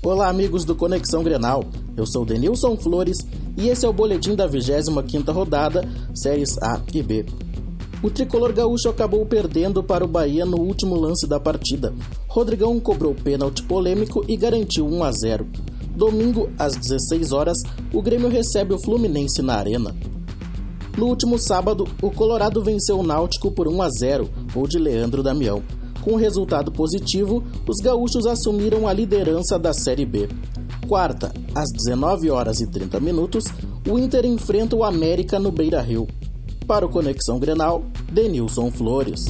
Olá, amigos do Conexão Grenal. Eu sou Denilson Flores e esse é o boletim da 25ª rodada, séries A e B. O tricolor gaúcho acabou perdendo para o Bahia no último lance da partida. Rodrigão cobrou pênalti polêmico e garantiu 1 a 0. Domingo, às 16 horas, o Grêmio recebe o Fluminense na Arena. No último sábado, o Colorado venceu o Náutico por 1 a 0, gol de Leandro Damião. Com resultado positivo, os gaúchos assumiram a liderança da Série B. Quarta, às 19 horas e 30 minutos, o Inter enfrenta o América no Beira-Rio. Para o Conexão Grenal, Denilson Flores.